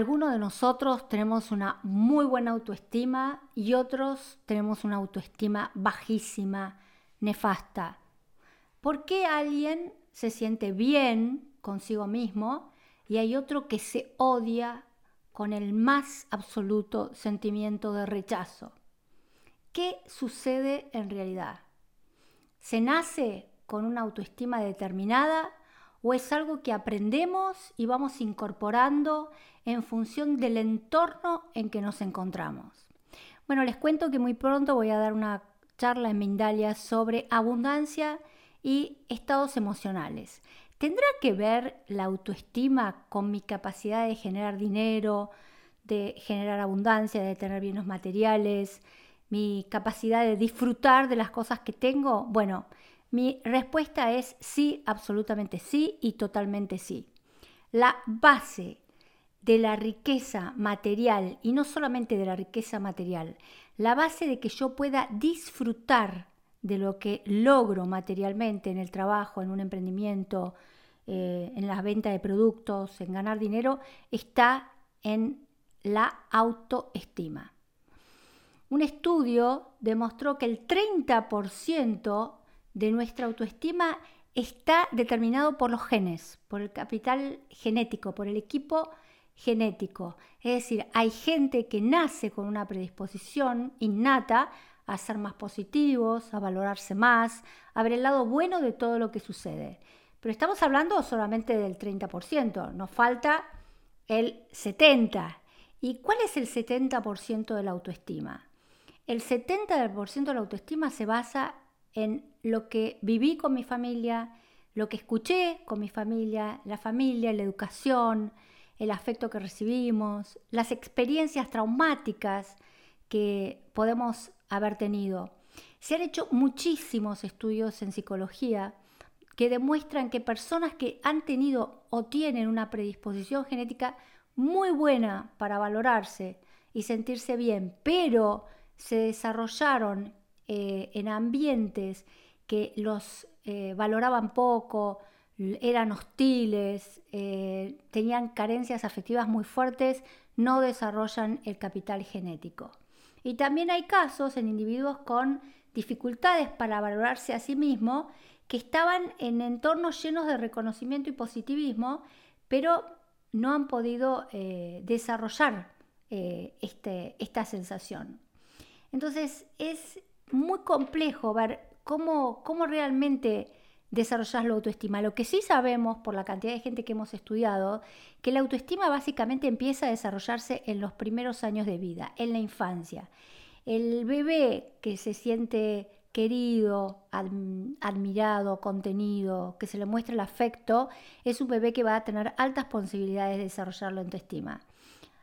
algunos de nosotros tenemos una muy buena autoestima y otros tenemos una autoestima bajísima, nefasta. ¿Por qué alguien se siente bien consigo mismo y hay otro que se odia con el más absoluto sentimiento de rechazo? ¿Qué sucede en realidad? ¿Se nace con una autoestima determinada o es algo que aprendemos y vamos incorporando en función del entorno en que nos encontramos. Bueno, les cuento que muy pronto voy a dar una charla en Mindalia sobre abundancia y estados emocionales. ¿Tendrá que ver la autoestima con mi capacidad de generar dinero, de generar abundancia, de tener bienes materiales, mi capacidad de disfrutar de las cosas que tengo? Bueno, mi respuesta es sí, absolutamente sí y totalmente sí. La base de la riqueza material, y no solamente de la riqueza material, la base de que yo pueda disfrutar de lo que logro materialmente en el trabajo, en un emprendimiento, eh, en la venta de productos, en ganar dinero, está en la autoestima. Un estudio demostró que el 30% de nuestra autoestima está determinado por los genes, por el capital genético, por el equipo genético. Es decir, hay gente que nace con una predisposición innata a ser más positivos, a valorarse más, a ver el lado bueno de todo lo que sucede. Pero estamos hablando solamente del 30%, nos falta el 70%. ¿Y cuál es el 70% de la autoestima? El 70% de la autoestima se basa en lo que viví con mi familia, lo que escuché con mi familia, la familia, la educación, el afecto que recibimos, las experiencias traumáticas que podemos haber tenido. Se han hecho muchísimos estudios en psicología que demuestran que personas que han tenido o tienen una predisposición genética muy buena para valorarse y sentirse bien, pero se desarrollaron eh, en ambientes que los eh, valoraban poco, eran hostiles, eh, tenían carencias afectivas muy fuertes, no desarrollan el capital genético. Y también hay casos en individuos con dificultades para valorarse a sí mismo que estaban en entornos llenos de reconocimiento y positivismo, pero no han podido desarrollar este, esta sensación. Entonces es muy complejo ver cómo, cómo realmente desarrollar la autoestima. Lo que sí sabemos por la cantidad de gente que hemos estudiado, que la autoestima básicamente empieza a desarrollarse en los primeros años de vida, en la infancia. El bebé que se siente querido, admirado, contenido, que se le muestra el afecto, es un bebé que va a tener altas posibilidades de desarrollar la autoestima.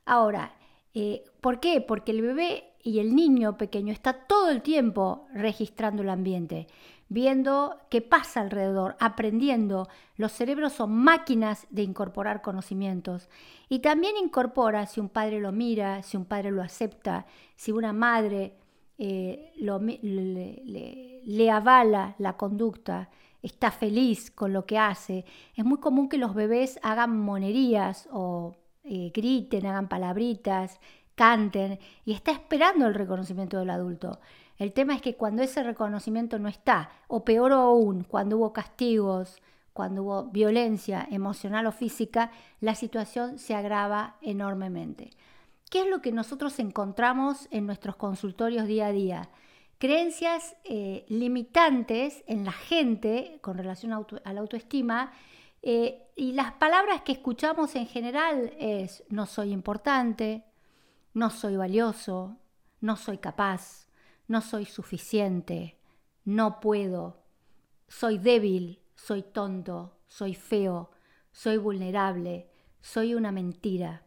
Ahora, eh, ¿por qué? Porque el bebé y el niño pequeño está todo el tiempo registrando el ambiente, viendo qué pasa alrededor, aprendiendo. Los cerebros son máquinas de incorporar conocimientos. Y también incorpora si un padre lo mira, si un padre lo acepta, si una madre eh, le, le avala la conducta, está feliz con lo que hace. Es muy común que los bebés hagan monerías o eh, griten, hagan palabritas, canten y está esperando el reconocimiento del adulto. El tema es que cuando ese reconocimiento no está, o peor aún, cuando hubo castigos, cuando hubo violencia emocional o física, la situación se agrava enormemente. ¿Qué es lo que nosotros encontramos en nuestros consultorios día a día? Creencias eh, limitantes en la gente con relación a la autoestima eh, y las palabras que escuchamos en general es no soy importante, no soy valioso, no soy capaz, no soy suficiente, no puedo, soy débil, soy tonto, soy feo, soy vulnerable, soy una mentira.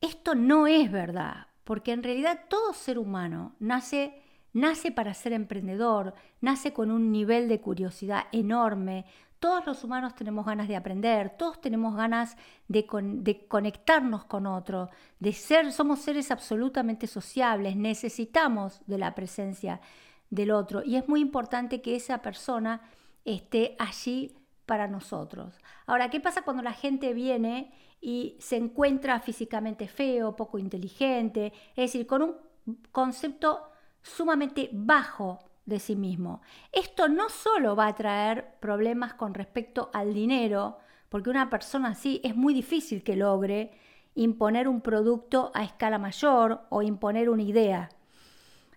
Esto no es verdad, porque en realidad todo ser humano nace nace para ser emprendedor, nace con un nivel de curiosidad enorme, todos los humanos tenemos ganas de aprender, todos tenemos ganas de, conectarnos con otro, de ser, somos seres absolutamente sociables, necesitamos de la presencia del otro y es muy importante que esa persona esté allí para nosotros. Ahora, ¿qué pasa cuando la gente viene y se encuentra físicamente feo, poco inteligente, es decir, con un concepto sumamente bajo de sí mismo. Esto no solo va a traer problemas con respecto al dinero, porque una persona así es muy difícil que logre imponer un producto a escala mayor o imponer una idea.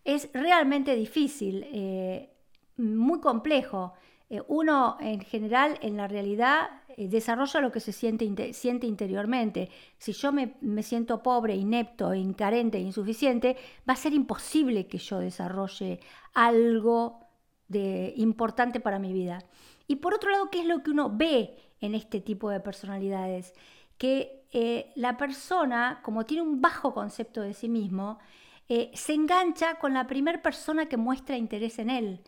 Es realmente difícil, eh, muy complejo. Eh, uno en general en la realidad eh, desarrolla lo que se siente, siente interiormente. Si yo me, me, siento pobre, inepto, incarente, insuficiente, va a ser imposible que yo desarrolle algo de importante para mi vida. Y por otro lado, ¿qué es lo que uno ve en este tipo de personalidades? Que eh, la persona, como tiene un bajo concepto de sí mismo, se engancha con la primera persona que muestra interés en él.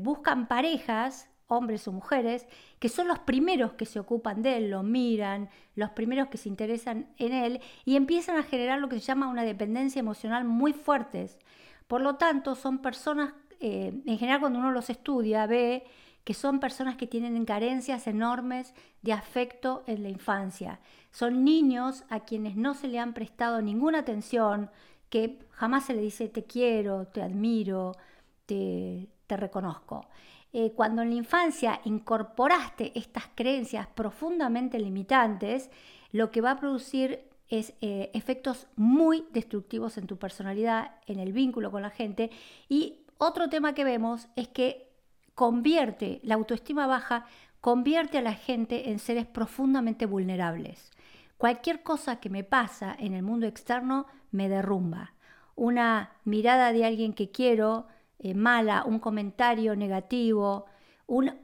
Buscan parejas hombres o mujeres, que son los primeros que se ocupan de él, lo miran, los primeros que se interesan en él y empiezan a generar lo que se llama una dependencia emocional muy fuertes. Por lo tanto, son personas, eh, en general cuando uno los estudia, ve que son personas que tienen carencias enormes de afecto en la infancia. Son niños a quienes no se le han prestado ninguna atención, que jamás se le dice te quiero, te admiro, te, te reconozco. Eh, cuando en la infancia incorporaste estas creencias profundamente limitantes, lo que va a producir es eh, efectos muy destructivos en tu personalidad, en el vínculo con la gente. Y otro tema que vemos es que convierte la autoestima baja, convierte a la gente en seres profundamente vulnerables. Cualquier cosa que me pasa en el mundo externo me derrumba. Una mirada de alguien que quiero, eh, mala, un comentario negativo, una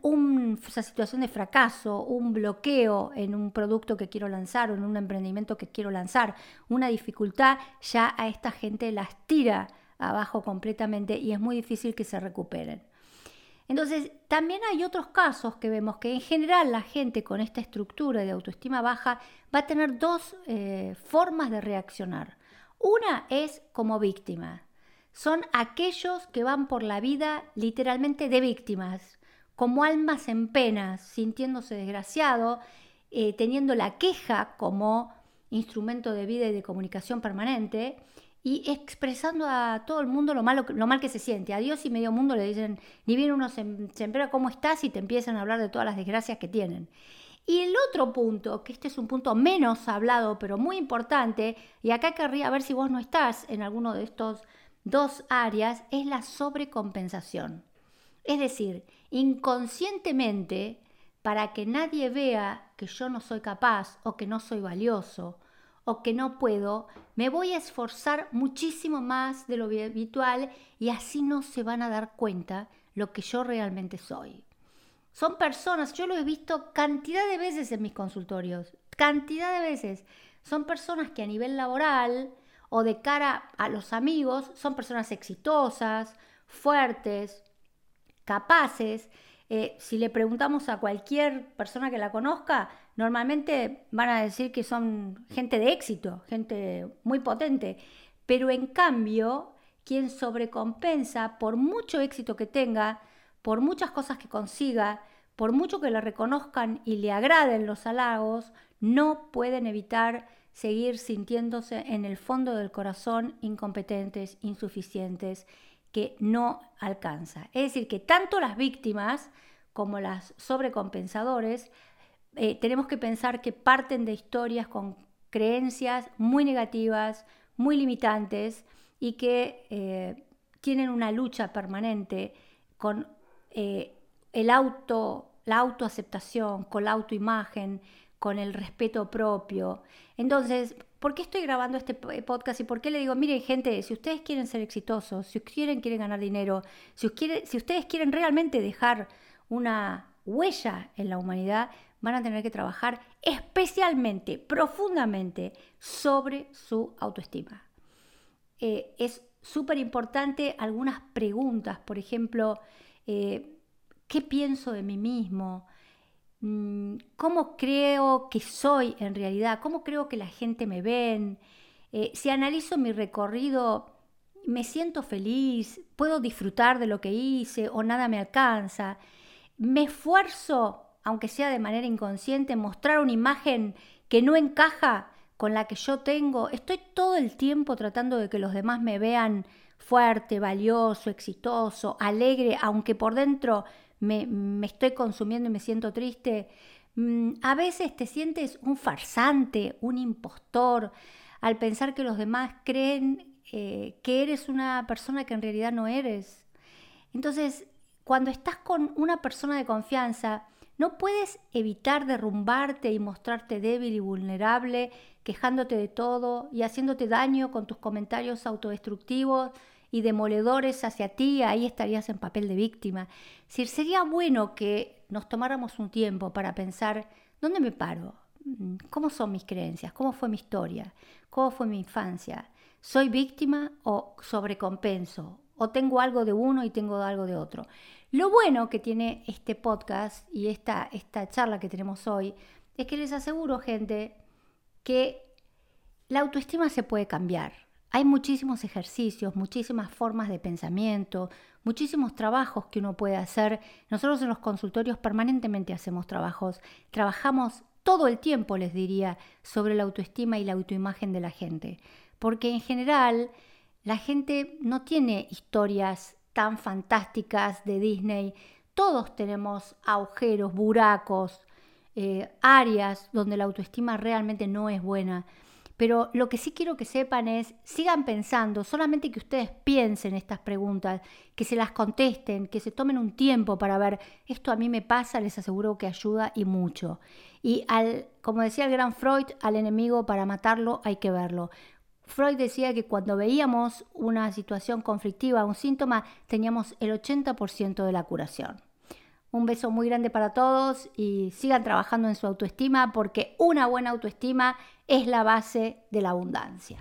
situación de fracaso, un bloqueo en un producto que quiero lanzar o en un emprendimiento que quiero lanzar, una dificultad, ya a esta gente las tira abajo completamente y es muy difícil que se recuperen. Entonces, también hay otros casos que vemos que en general la gente con esta estructura de autoestima baja va a tener dos eh, formas de reaccionar. Una es como víctima, son aquellos que van por la vida literalmente de víctimas, como almas en penas, sintiéndose desgraciado, eh, teniendo la queja como instrumento de vida y de comunicación permanente y expresando a todo el mundo lo, malo, lo mal que se siente. A Dios y medio mundo le dicen, ni bien uno se, se entera cómo estás y te empiezan a hablar de todas las desgracias que tienen. Y el otro punto, que este es un punto menos hablado, pero muy importante, y acá querría ver si vos no estás en alguno de estos dos áreas es la sobrecompensación. Es decir, inconscientemente, para que nadie vea que yo no soy capaz o que no soy valioso o que no puedo, me voy a esforzar muchísimo más de lo habitual y así no se van a dar cuenta lo que yo realmente soy. Son personas, yo lo he visto cantidad de veces en mis consultorios, cantidad de veces. Son personas que a nivel laboral o de cara a los amigos son personas exitosas, fuertes, capaces. Eh, si le preguntamos a cualquier persona que la conozca, normalmente van a decir que son gente de éxito, gente muy potente. Pero en cambio, quien sobrecompensa por mucho éxito que tenga, por muchas cosas que consiga, por mucho que le reconozcan y le agraden los halagos, no pueden evitar seguir sintiéndose en el fondo del corazón incompetentes, insuficientes, que no alcanza. Es decir, que tanto las víctimas como las sobrecompensadores eh, tenemos que pensar que parten de historias con creencias muy negativas, muy limitantes y que eh, tienen una lucha permanente con eh, el auto, la autoaceptación, con la autoimagen, con el respeto propio. Entonces, ¿por qué estoy grabando este podcast y por qué le digo, miren gente, si ustedes quieren ser exitosos, si quieren, quieren ganar dinero, si, si ustedes quieren realmente dejar una huella en la humanidad, van a tener que trabajar especialmente, profundamente sobre su autoestima. Eh, es súper importante algunas preguntas, por ejemplo, eh, ¿qué pienso de mí mismo? Mm, cómo creo que soy en realidad, cómo creo que la gente me ven. Eh, si analizo mi recorrido, me siento feliz, puedo disfrutar de lo que hice o nada me alcanza. Me esfuerzo, aunque sea de manera inconsciente, mostrar una imagen que no encaja con la que yo tengo, estoy todo el tiempo tratando de que los demás me vean fuerte, valioso, exitoso, alegre, aunque por dentro me, estoy consumiendo y me siento triste. Mm, a veces te sientes un farsante, un impostor, al pensar que los demás creen eh, que eres una persona que en realidad no eres. Entonces, cuando estás con una persona de confianza, no puedes evitar derrumbarte y mostrarte débil y vulnerable, quejándote de todo y haciéndote daño con tus comentarios autodestructivos y demoledores hacia ti, ahí estarías en papel de víctima. Si sería bueno que nos tomáramos un tiempo para pensar, ¿dónde me paro? ¿Cómo son mis creencias? ¿Cómo fue mi historia? ¿Cómo fue mi infancia? ¿Soy víctima o sobrecompenso? ¿O tengo algo de uno y tengo algo de otro? Lo bueno que tiene este podcast y esta, esta charla que tenemos hoy es que les aseguro, gente, que la autoestima se puede cambiar. Hay muchísimos ejercicios, muchísimas formas de pensamiento, muchísimos trabajos que uno puede hacer. Nosotros en los consultorios permanentemente hacemos trabajos, trabajamos todo el tiempo, les diría, sobre la autoestima y la autoimagen de la gente. Porque en general la gente no tiene historias tan fantásticas de Disney. Todos tenemos agujeros, buracos, eh, áreas donde la autoestima realmente no es buena. Pero lo que sí quiero que sepan es, sigan pensando, solamente que ustedes piensen estas preguntas, que se las contesten, que se tomen un tiempo para ver, esto a mí me pasa, les aseguro que ayuda y mucho. Y al, como decía el gran Freud, al enemigo para matarlo hay que verlo. Freud decía que cuando veíamos una situación conflictiva, un síntoma, teníamos el 80% de la curación. Un beso muy grande para todos y sigan trabajando en su autoestima porque una buena autoestima es la base de la abundancia.